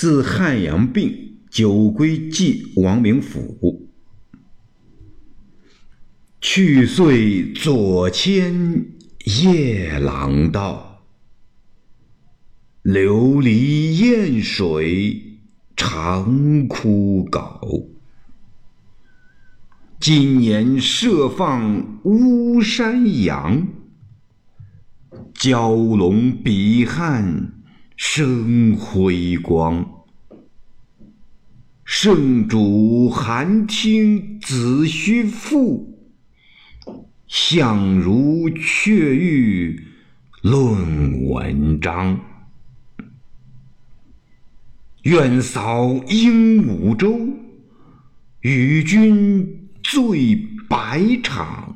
自汉阳病，久归寄王明府。去岁左迁夜郎道，流离雁水长枯槁。今年设放巫山阳，蛟龙比汉生辉光。圣主寒听子虚赋。相如却欲论文章，愿扫鹦鹉洲，与君醉百场。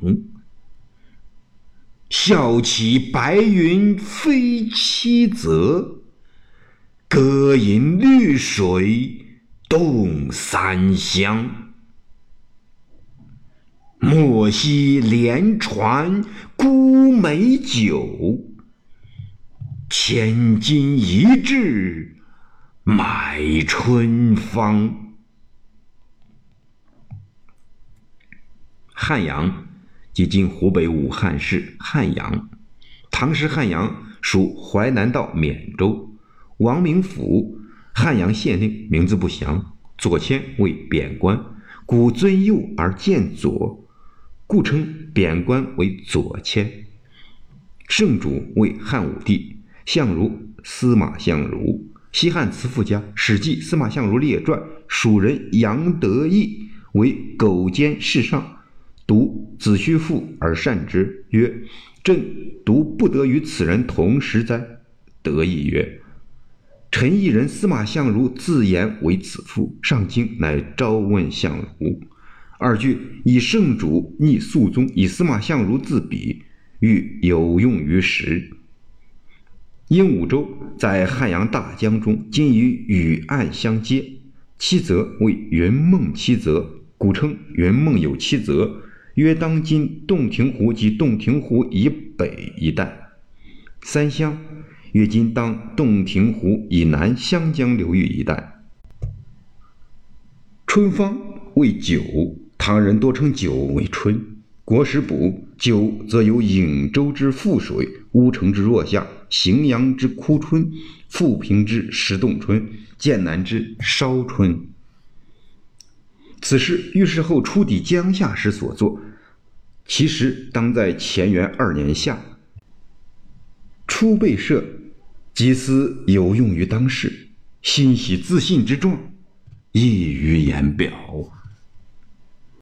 笑起白云飞七泽，歌吟绿水动三湘。莫惜连船沽美酒，千金一掷买春芳。汉阳，即今湖北武汉市汉阳。唐时汉阳属淮南道缅州。王明府，汉阳县令，名字不详。左迁为贬官，古尊右而见左。故称贬官为左迁。圣主为汉武帝，相如司马相如，西汉词赋家，《史记·司马相如列传》蜀人杨得意为苟兼世上，读子虚赋而善之，曰：“朕独不得与此人同时哉？”得意曰：“臣一人司马相如自言为此赋，上京乃招问相如。”二句以圣主逆肃宗，以司马相如自比，欲有用于时。鹦鹉洲在汉阳大江中，今与禹岸相接。七泽为云梦七泽，古称云梦有七泽，约当今洞庭湖及洞庭湖以北一带。三湘约今当洞庭湖以南湘江流域一带。春芳为酒。唐人多称酒为春，《国史补》酒则有颍州之富水，乌城之若夏，荥阳之枯春，富平之石洞春，剑南之烧春。此诗遇事后初抵江夏时所作，其实当在乾元二年夏。初被设，集思有用于当世，欣喜自信之状，溢于言表。